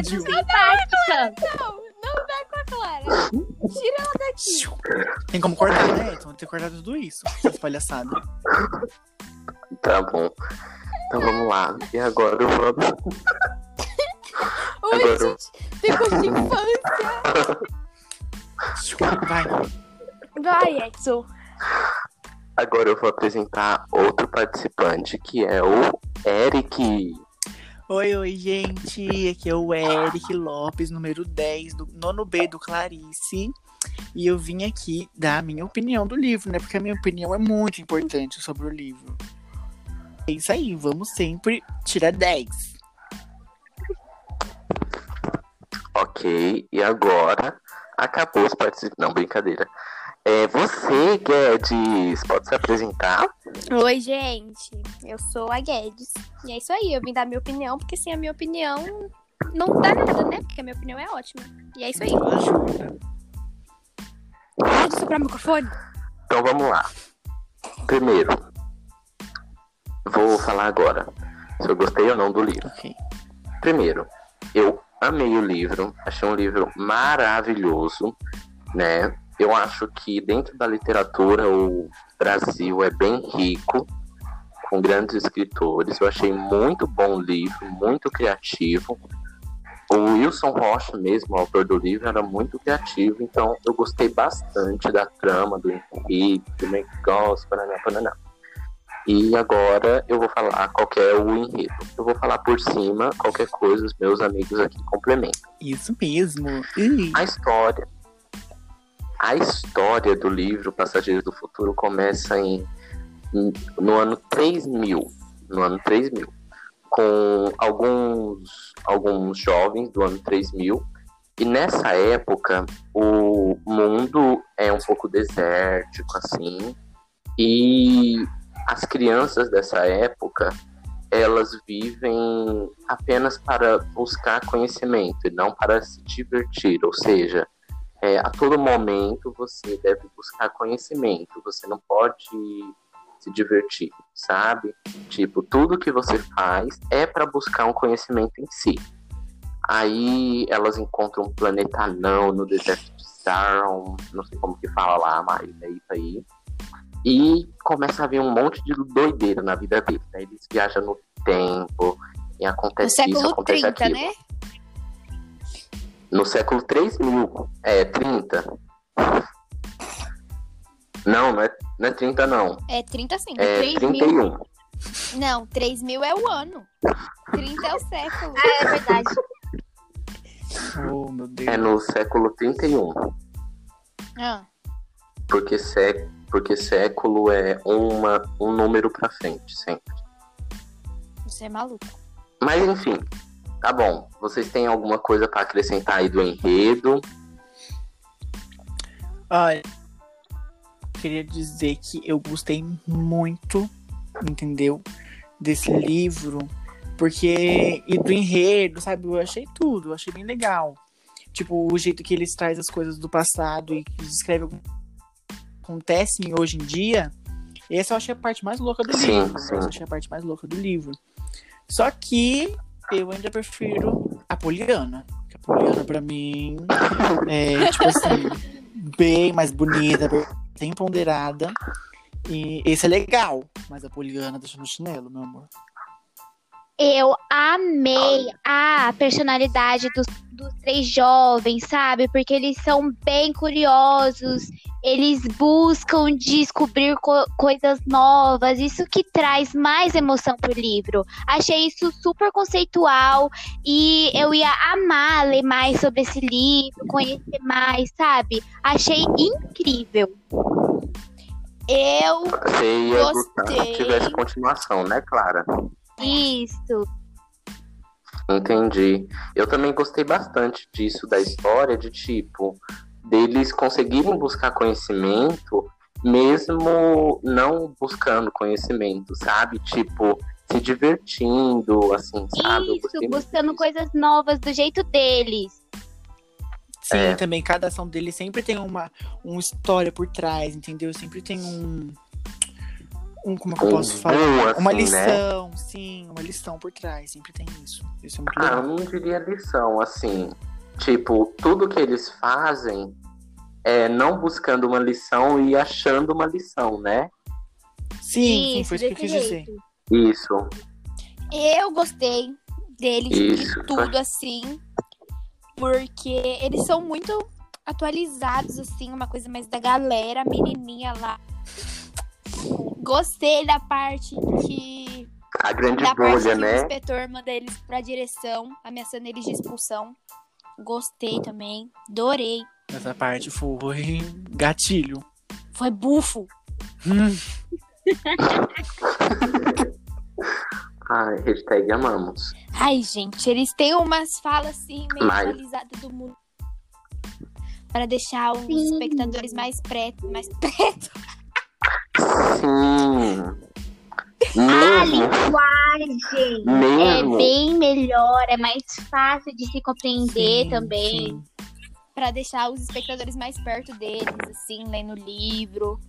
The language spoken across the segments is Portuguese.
ódio. simpática. Não, não dá com a Clara. Tira ela daqui. Tem como cortar, né? Então ter cortado tudo isso. Essas palhaçadas. Tá bom. Então vamos lá. E agora vamos. Oi, Agora- gente. Tempo de infância. Vai. Vai, Edson. Agora eu vou apresentar outro participante, que é o Eric. Oi, oi, gente. Aqui é o Eric Lopes, número 10, do nono B do Clarice. E eu vim aqui dar a minha opinião do livro, né? Porque a minha opinião é muito importante sobre o livro. É isso aí, vamos sempre tirar 10. Ok, e agora acabou os participantes. Não, brincadeira. É você, Guedes, pode se apresentar? Oi, gente. Eu sou a Guedes. E é isso aí. Eu vim dar minha opinião, porque sem a minha opinião não dá nada, né? Porque a minha opinião é ótima. E é isso aí. Ajuda. Para de soprar o microfone. Então vamos lá. Primeiro, vou falar agora se eu gostei ou não do livro. Ok. Primeiro, eu amei o livro, achei um livro maravilhoso, né? Eu acho que dentro da literatura o Brasil é bem rico, com grandes escritores. Eu achei muito bom o livro, muito criativo. O Wilson Rocha, mesmo, o autor do livro, era muito criativo, então eu gostei bastante da trama, do enredo, do negócio, paraná, paraná. E agora eu vou falar qual é o enredo. Eu vou falar por cima, qualquer coisa, os meus amigos aqui complementam. Isso mesmo. Ui. A história. A história do livro Passageiros do Futuro começa em, em- no ano 3000. No ano 3000. Com alguns, alguns jovens do ano 3000. E nessa época, o mundo é um pouco desértico, assim. E as crianças dessa época, elas vivem apenas para buscar conhecimento e não para se divertir. Ou seja, é, a todo momento você deve buscar conhecimento. Você não pode se divertir, sabe? Tipo, tudo que você faz é para buscar um conhecimento em si. Aí elas encontram um planeta anão no deserto de Saron, não sei como que fala lá, mas é isso aí. E começa a vir um monte de doideira na vida deles, né? Eles viajam no tempo, e No acontece isso, século acontece 30, aquilo. né? No século 3000, é 30. Não, não é, não é 30 não. É 30 sim. É 3 mil. 31. Não, 3 mil é o ano. 30 é o século. Ah, é verdade. Oh, meu Deus. É no século 31. Ah, Porque, sé, porque século é uma, um número pra frente, sempre. você é maluco. Mas enfim, tá bom. Vocês têm alguma coisa pra acrescentar aí do enredo? Olha, queria dizer que eu gostei muito, entendeu? Desse livro. Porque. E do enredo, sabe? Eu achei tudo, eu achei bem legal. Tipo, o jeito que eles trazem as coisas do passado e que descreve o que acontece hoje em dia. Essa eu achei a parte mais louca do Sim, livro. sim. Essa eu achei a parte mais louca do livro. Só que eu ainda prefiro a Poliana. Porque a Poliana, pra mim, é, tipo assim, bem mais bonita, bem ponderada. E esse é legal, mas a Poliana deixa no chinelo, meu amor. Eu amei a personalidade dos, dos três jovens, sabe? Porque eles são bem curiosos, eles buscam descobrir co- coisas novas, isso que traz mais emoção pro livro. Achei isso super conceitual e eu ia amar ler mais sobre esse livro, conhecer mais, sabe? Achei incrível. Eu Você ia gostar Gostei. se tivesse continuação, né, Clara? Isso. Entendi. Eu também gostei bastante disso, da história, de tipo, deles conseguirem buscar conhecimento, mesmo não buscando conhecimento, sabe? Tipo, se divertindo, assim, sabe? Eu Isso, buscando coisas novas do jeito deles. Sim, É. também cada ação dele sempre tem uma, uma história por trás, entendeu? Sempre tem um. um como que eu posso falar? boom, uma assim, né? lição, sim, uma lição por trás, sempre tem isso. Isso é muito Ah, eu legal. não diria lição, assim. Tipo, tudo que eles fazem é não buscando uma lição e achando uma lição, né? Sim, sim, foi isso que eu quis dizer. Isso. Eu gostei deles Isso, de tudo assim, porque eles são muito atualizados assim, uma coisa mais da galera, a menininha lá. Gostei da parte que A grande da parte bolha, que o né? inspetor manda eles pra direção, ameaçando eles de expulsão. Gostei também, adorei. Essa parte foi gatilho. Foi bufo. Hum, Ai, hashtag amamos. Ai, gente, eles têm umas falas assim, meio Mas- atualizadas do mundo. Pra deixar os Sim. espectadores mais preto, mais preto. Sim. A Mesmo, linguagem é mesmo. bem melhor, é mais fácil de se compreender sim, também. sim. Pra deixar os espectadores mais perto deles, assim, lendo o livro.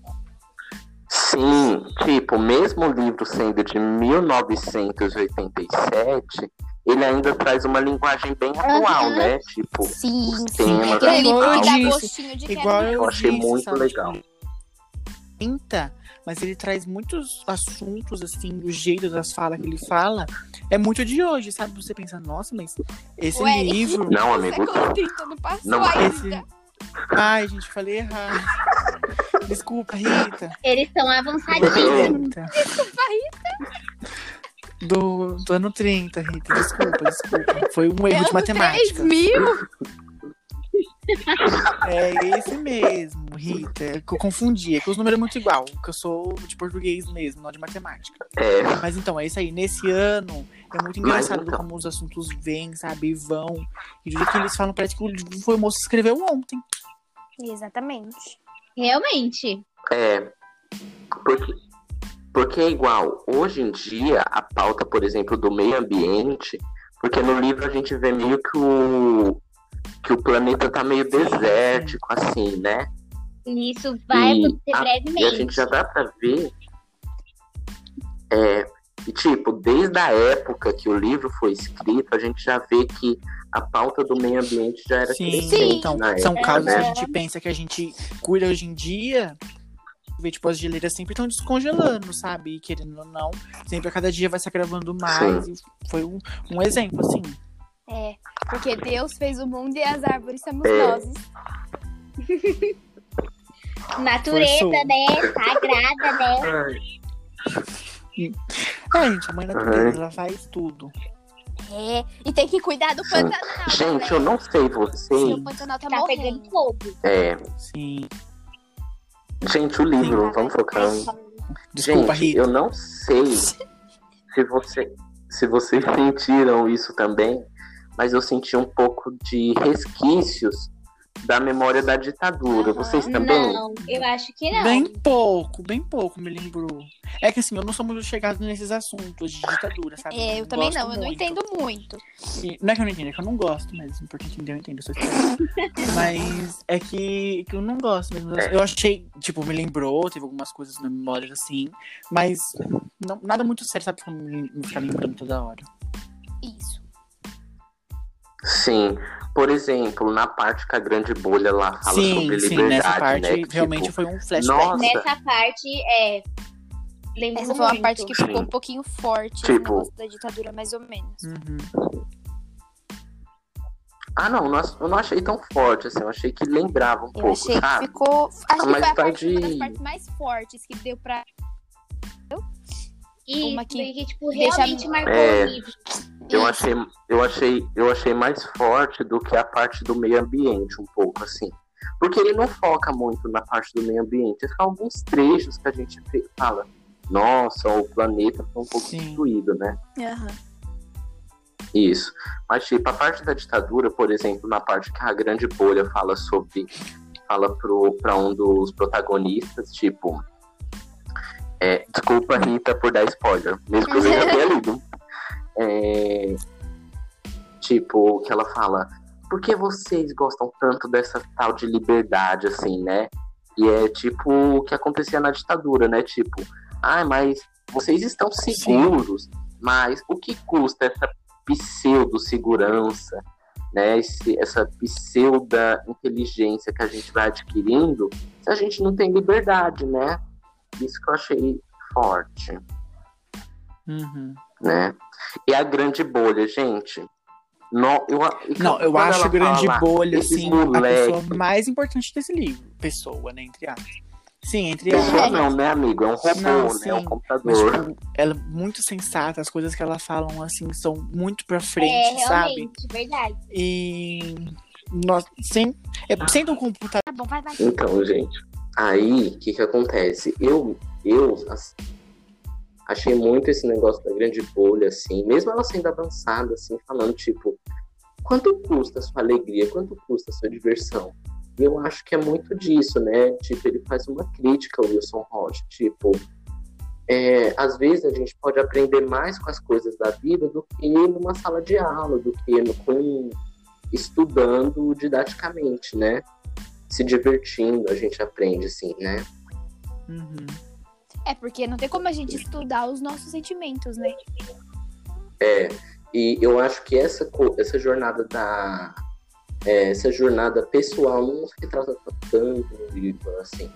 Sim, tipo, mesmo o livro sendo de 1987, ele ainda traz uma linguagem bem atual, né? Tipo, Sim, os sim. temas livro igual Igual eu, Eu achei disse, muito legal. Pinta, mas ele traz muitos assuntos, assim, do jeito das falas que ele fala. É muito de hoje, sabe? Você pensa, nossa, mas esse Ué, livro. não, amigo. 30 não Esse... Ai, gente, falei errado. Desculpa, Rita. Eles são avançadíssimos. Rita. Do, do ano 30, Rita. Desculpa, desculpa. Foi um erro de matemática. 3000? É esse mesmo, Rita. Que eu confundi. É que os números é muito igual. Que eu sou de português mesmo, não de matemática. É, Mas então, é isso aí. Nesse ano, é muito engraçado então. como os assuntos vêm, sabe? E vão. E do jeito que eles falam, parece que o livro foi o moço que escreveu ontem. Exatamente. Realmente. é. Porque, porque é igual. Hoje em dia, a pauta, por exemplo, do meio ambiente, porque no livro a gente vê meio que o. que o planeta tá meio desértico, assim, né? Isso vai E acontecer a- brevemente. E a gente já dá pra ver. É, e tipo, desde a época que o livro foi escrito, a gente já vê que a pauta do meio ambiente já era Sim, crescente então, na são época, casos que a né? gente pensa que a gente cuida hoje em dia. Vê, tipo, as geleiras sempre estão descongelando, sabe? E querendo ou não, sempre a cada dia vai se agravando mais. Foi um, um exemplo, assim. É, porque Deus fez o mundo e as árvores somos nós. Natureza, né? Sagrada, né? É, gente, a mãe natureza, ela faz tudo. É, e tem que cuidar do Sim. Pantanal. Gente, né? eu não sei vocês. o Pantanal tá, Tá pegando fogo. É, Sim. gente, o livro, Sim. vamos focar. Desculpa, Gente, Rita. eu não sei se, você, se vocês sentiram isso também, mas eu senti um pouco de resquícios da memória da ditadura. Aham. Vocês também? Não, eu acho que não. Bem pouco, bem pouco me lembrou. É que assim, eu não sou muito chegado nesses assuntos de ditadura, sabe? É, eu também não, eu não muito. entendo muito. E- não é que eu não entendo, é que eu não gosto mesmo. Porque entender, eu entendo, eu. Mas é que, que eu não gosto mesmo. É. Eu achei, tipo, me lembrou, teve algumas coisas na memória assim, mas não, nada muito sério, sabe? Pra me, me ficar lembrando toda hora. Isso. Sim. Por exemplo, na parte que a grande bolha lá fala sim, sobre sim, liberdade, nessa parte né? que, realmente tipo, foi um flashback. nossa, Nessa parte, é. Lembro Essa foi uma parte que ficou Sim. um pouquinho forte, Tipo- negócio da ditadura, mais ou menos. Uhum. Ah, não, eu não achei tão forte, assim, eu achei que lembrava um Eu pouco, achei que sabe? ficou. Acho que Mas foi a tá parte, uma de- das partes mais fortes que deu pra. Isso, Uma que que, tipo, deixa- realmente marcou É. o livro. Eu achei, eu achei, eu achei mais forte do que a parte do meio ambiente, um pouco assim. Porque ele não foca muito na parte do meio ambiente. São alguns trechos que a gente fala, nossa, o planeta foi um pouco Sim. destruído, né? Aham. Isso. Mas, tipo, a parte da ditadura, por exemplo, na parte que a grande bolha fala sobre. Fala pro, pra um dos protagonistas, tipo. É, desculpa, Rita, por dar spoiler, mesmo que eu já tenha lido. É, tipo, que ela fala. Por que vocês gostam tanto dessa tal de liberdade, assim, né? E é tipo o que acontecia na ditadura, né? Tipo, ah, mas vocês estão seguros, mas o que custa essa pseudo-segurança, né? Esse, essa pseudo-inteligência que a gente vai adquirindo se a gente não tem liberdade, né? Isso que eu achei forte, Uhum. né? E a grande bolha, gente. No, eu, Não, eu acho grande fala, bolha, assim, a moleque- pessoa mais importante desse livro. Pessoa, né? Entre aspas. Sim, entre Pessoa aspas. não, né, amigo? É um robô, Não, né? sim, É um Mas, computador. tipo, ela é muito sensata, as coisas que ela falam, assim, são muito pra É, frente, sabe? realmente, verdade. E. Nós, sem, é, sendo um computador. Tá bom, vai, vai. Então, gente, aí o que que acontece? Eu, eu assim, achei muito esse negócio da grande bolha, assim, mesmo ela sendo avançada, assim, falando, tipo, quanto custa a sua alegria? Quanto custa a sua diversão? E eu acho que é muito disso, né? Tipo, ele faz uma crítica ao Wilson Rocha, tipo, é, às vezes a gente pode aprender mais com as coisas da vida do que numa sala de aula, do que no, com, estudando didaticamente, né? Se divertindo, a gente aprende, assim, né? Uhum. É porque não tem como a gente estudar os nossos sentimentos, né? É, e eu acho que essa, essa jornada da. é, essa jornada pessoal não se retrata tanto no livro, assim,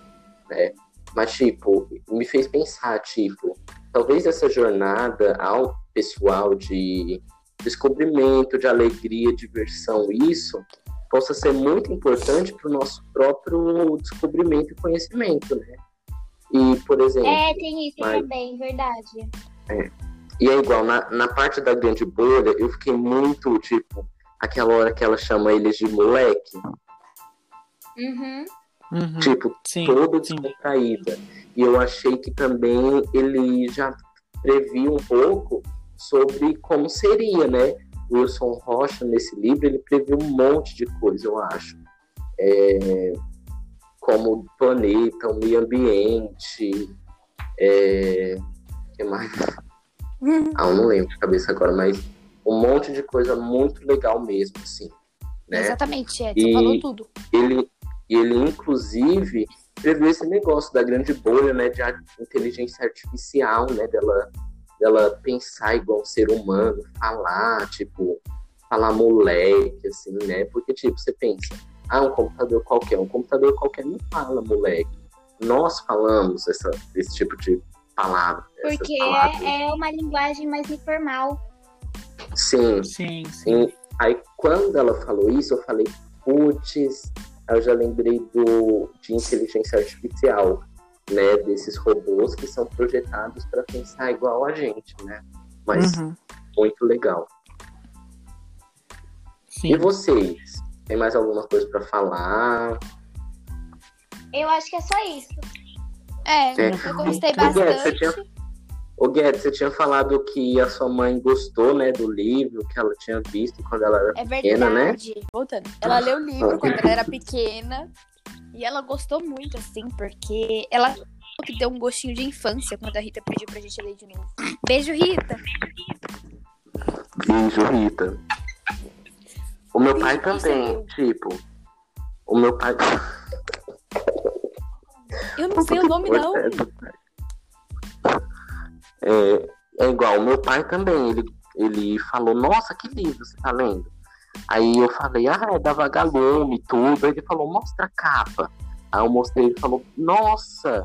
né? Mas, tipo, me fez pensar, tipo, talvez essa jornada ao pessoal de descobrimento, de alegria, diversão, isso possa ser muito importante para o nosso próprio descobrimento e conhecimento, né? E, por exemplo, É, tem isso Mas- também, verdade. E é igual, na, na parte da grande bolha, eu fiquei muito, tipo, aquela hora que ela chama eles de moleque, Uhum. Uhum. tipo, Sim, toda sim. descontraída. E eu achei que também ele já previa um pouco sobre como seria, né? Wilson Rocha, nesse livro, ele previu um monte de coisa, eu acho. É, como o planeta, o meio ambiente, é, que mais? Ah, eu não lembro de cabeça agora, mas um monte de coisa muito legal mesmo, assim. Né? Exatamente, Edson. E- Falou tudo. Ele, ele, inclusive, previu esse negócio da grande bolha, né, de inteligência artificial, né, dela, dela pensar igual um ser humano, falar, tipo, falar moleque, assim, né, porque, tipo, você pensa, ah, um computador qualquer, um computador qualquer não fala moleque. Nós falamos essa, esse tipo de palavra. Porque é, é uma linguagem mais informal. Sim, Sim, sim. E aí, quando ela falou isso, eu falei, putz, eu já lembrei do, de inteligência artificial, né? Desses robôs que são projetados para pensar igual a gente, né? Mas Uhum. muito legal. Sim. E vocês? Tem mais alguma coisa para falar? Eu acho que é só isso. É, É. eu gostei Ô, Guedes, você bastante. tinha- Ô Guedes, você tinha falado que a sua mãe gostou, né, do livro, que ela tinha visto quando ela era É pequena, né? verdade. Voltando. Ela leu o livro quando ela era pequena. E ela gostou muito, assim, porque ela que deu um gostinho de infância quando a Rita pediu pra gente ler de novo. Beijo, Rita. Beijo, Rita. O meu pai também, tipo. O meu pai. Eu não sei o nome, não. É, é igual, o meu pai também, ele, ele falou, nossa, que livro você tá lendo? Aí eu falei, ah, é da Vagalume e tudo. Aí ele falou, mostra a capa. Aí eu mostrei, ele falou, nossa,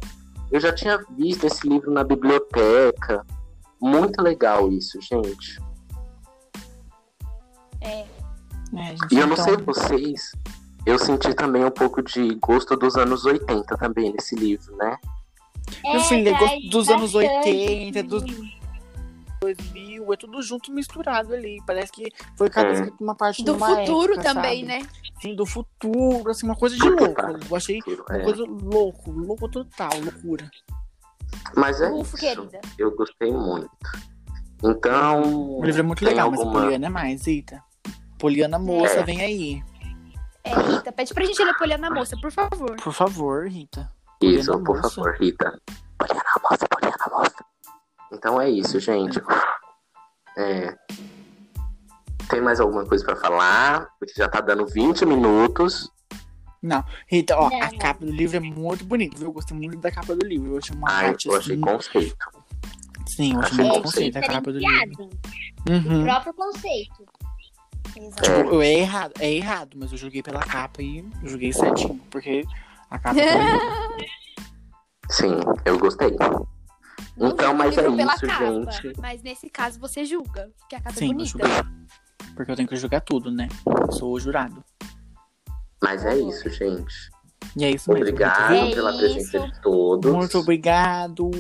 eu já tinha visto esse livro na biblioteca. Muito legal isso, gente. É, gente, E eu não então, sei vocês, eu senti também um pouco de gosto dos anos 80 também nesse livro, né? Meu filho, ele traz gosta dos anos bastante. 80, dos 2000, é tudo junto misturado ali. Parece que foi cada É. escrito uma parte Do futuro época, também, sabe? né? Sim, do futuro, assim, uma coisa de louco. Eu achei uma É. coisa louco, louco total, loucura. Mas é Ufo, isso. querida. Eu gostei muito. Então. O livro é muito legal, mas alguma... Poliana é mais, Eita. Poliana moça, É. vem aí. É, Rita, pede pra gente ler Poliana Moça, por favor. Por favor, Rita. Isso, Poliana por moça. favor, Rita. Poliana moça, Poliana moça. Então é isso, gente. É. Tem mais alguma coisa pra falar? Porque já tá dando 20 minutos. Rita, ó, Não, a não. capa do livro é muito bonita, viu? Eu gostei muito da capa do livro. Eu achei uma Ai, arte eu achei assim. conceito. Sim, eu achei achei muito conceito. a capa do livro. Uhum. O próprio conceito. Exato. Tipo, eu é errado, é errado, mas eu joguei pela capa e joguei certinho, porque a capa. Sim, eu gostei. Não Então, mas é pela isso, capa, gente. Mas nesse caso você julga, porque a capa é Sim, eu bonita. julguei. Porque eu tenho que jogar tudo, né? Eu sou o jurado. Mas é isso, gente. E é isso mesmo. Obrigado Rita, É pela presença isso. de todos. Muito obrigado.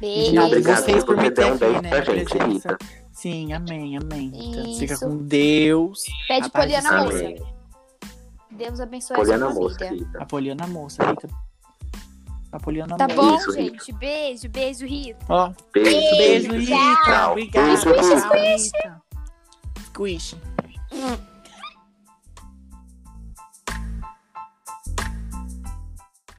Beijo. E Não, obrigado vocês por me ter um aqui, beijo né? pra gente. Rita. Sim, amém, amém. Então, fica Isso. com Deus. Pede Poliana Moça. Deus abençoe Poliana a sua Moça, vida. Rita. A Poliana Moça, Rita. Tá bom, Isso, Rita. gente? Beijo, beijo, Rita. Ó, Beijo, beijo, Rita. Rita. Tchau. Obrigada. Beijo, Rita. Rita. Squish.